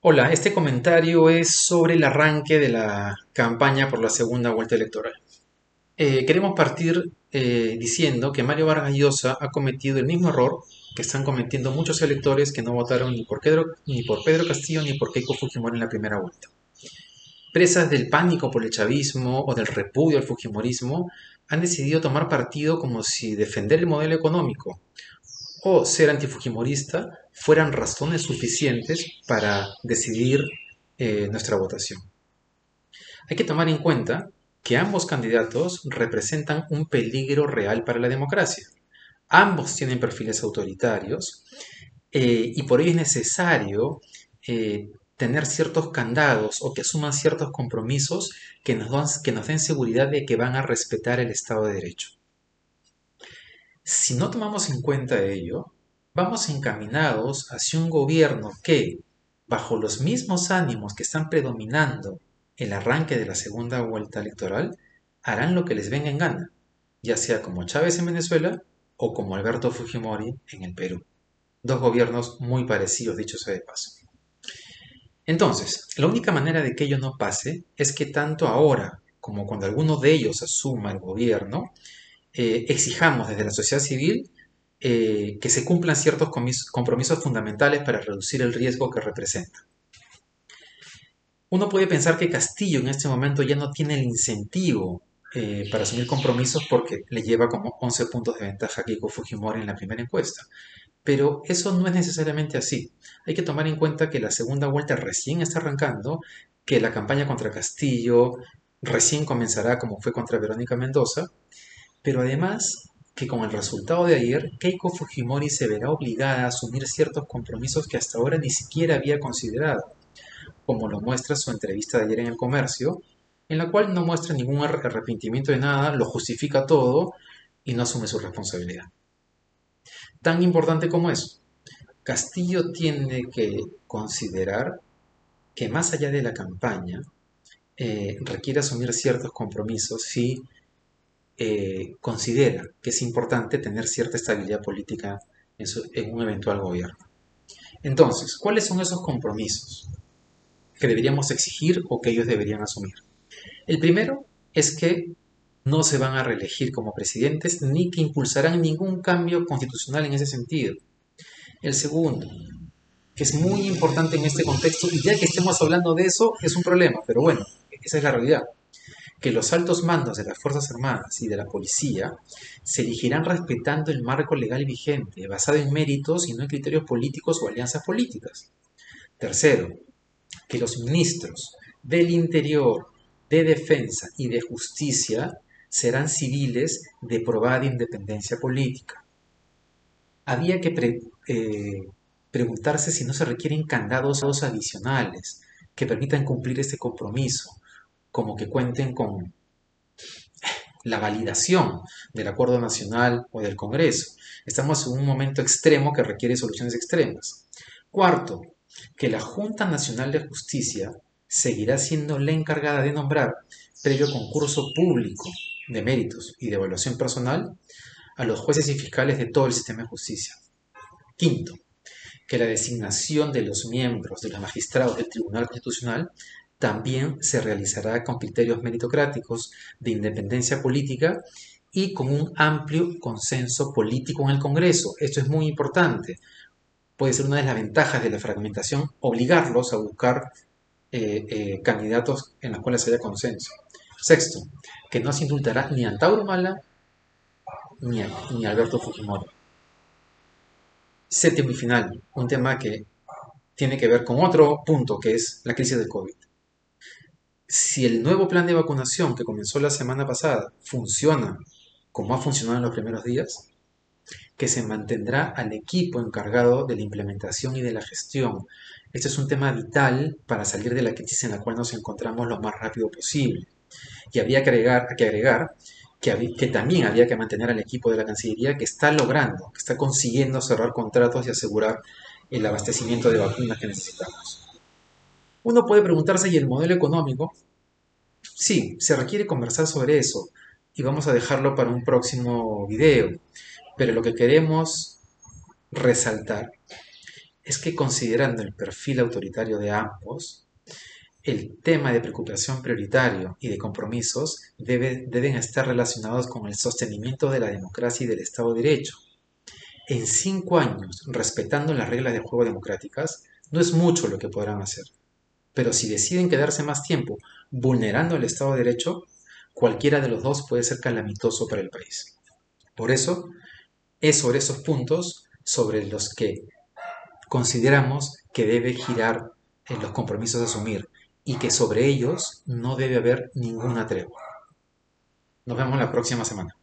Hola, este comentario es sobre el arranque de la campaña por la segunda vuelta electoral. Eh, queremos partir eh, diciendo que Mario Vargas Llosa ha cometido el mismo error que están cometiendo muchos electores que no votaron ni por Pedro, ni por Pedro Castillo ni por Keiko Fujimori en la primera vuelta. Presas del pánico por el chavismo o del repudio al fujimorismo, han decidido tomar partido como si defender el modelo económico o ser antifujimorista fueran razones suficientes para decidir eh, nuestra votación. Hay que tomar en cuenta que ambos candidatos representan un peligro real para la democracia. Ambos tienen perfiles autoritarios eh, y por ello es necesario eh, tener ciertos candados o que asuman ciertos compromisos que nos, que nos den seguridad de que van a respetar el Estado de Derecho. Si no tomamos en cuenta ello, vamos encaminados hacia un gobierno que, bajo los mismos ánimos que están predominando el arranque de la segunda vuelta electoral, harán lo que les venga en gana, ya sea como Chávez en Venezuela o como Alberto Fujimori en el Perú. Dos gobiernos muy parecidos, dicho sea de paso. Entonces, la única manera de que ello no pase es que tanto ahora como cuando alguno de ellos asuma el gobierno, eh, exijamos desde la sociedad civil eh, que se cumplan ciertos compromisos fundamentales para reducir el riesgo que representa. Uno puede pensar que Castillo en este momento ya no tiene el incentivo eh, para asumir compromisos porque le lleva como 11 puntos de ventaja a Keiko Fujimori en la primera encuesta. Pero eso no es necesariamente así. Hay que tomar en cuenta que la segunda vuelta recién está arrancando, que la campaña contra Castillo recién comenzará como fue contra Verónica Mendoza, pero además que con el resultado de ayer, Keiko Fujimori se verá obligada a asumir ciertos compromisos que hasta ahora ni siquiera había considerado, como lo muestra su entrevista de ayer en el comercio, en la cual no muestra ningún arrepentimiento de nada, lo justifica todo y no asume su responsabilidad. Tan importante como eso, Castillo tiene que considerar que más allá de la campaña, eh, requiere asumir ciertos compromisos si eh, considera que es importante tener cierta estabilidad política en, un eventual gobierno. Entonces, ¿cuáles son esos compromisos que deberíamos exigir o que ellos deberían asumir? El primero es que no se van a reelegir como presidentes ni que impulsarán ningún cambio constitucional en ese sentido. El segundo, que es muy importante en este contexto, y ya que estemos hablando de eso, es un problema, pero bueno, esa es la realidad que los altos mandos de las Fuerzas Armadas y de la Policía se elegirán respetando el marco legal vigente, basado en méritos y no en criterios políticos o alianzas políticas. Tercero, que los ministros del Interior, de Defensa y de Justicia serán civiles de probada independencia política. Había que eh, preguntarse si no se requieren candados adicionales que permitan cumplir este compromiso, como que cuenten con la validación del acuerdo nacional o del Congreso. Estamos en un momento extremo que requiere soluciones extremas. Cuarto, que la Junta Nacional de Justicia seguirá siendo la encargada de nombrar, previo concurso público de méritos y de evaluación personal, a los jueces y fiscales de todo el sistema de justicia. Quinto, que la designación de los miembros de los magistrados del Tribunal Constitucional también se realizará con criterios meritocráticos de independencia política y con un amplio consenso político en el Congreso. Esto es muy importante. Puede ser una de las ventajas de la fragmentación obligarlos a buscar eh, eh, candidatos en los cuales haya consenso. Sexto, que no se indultará ni a Antauro Mala ni a, ni Alberto Fujimori. Séptimo y final, un tema que tiene que ver con otro punto, que es la crisis del COVID si el nuevo plan de vacunación que comenzó la semana pasada funciona como ha funcionado en los primeros días, que se mantendrá al equipo encargado de la implementación y de la gestión. Este es un tema vital para salir de la crisis en la cual nos encontramos lo más rápido posible. Y había que agregar, que, agregar que, que también había que mantener al equipo de la Cancillería que está logrando, que está consiguiendo cerrar contratos y asegurar el abastecimiento de vacunas que necesitamos. Uno puede preguntarse, ¿y el modelo económico? Sí, se requiere conversar sobre eso, y vamos a dejarlo para un próximo video. Pero lo que queremos resaltar es que considerando el perfil autoritario de ambos, el tema de preocupación prioritario y de compromisos deben estar relacionados con el sostenimiento de la democracia y del Estado de Derecho. En cinco años, respetando las reglas de juego democráticas, no es mucho lo que podrán hacer. Pero si deciden quedarse más tiempo vulnerando el Estado de Derecho, cualquiera de los dos puede ser calamitoso para el país. Por eso, es sobre esos puntos sobre los que consideramos que debe girar en los compromisos a asumir y que sobre ellos no debe haber ninguna tregua. Nos vemos la próxima semana.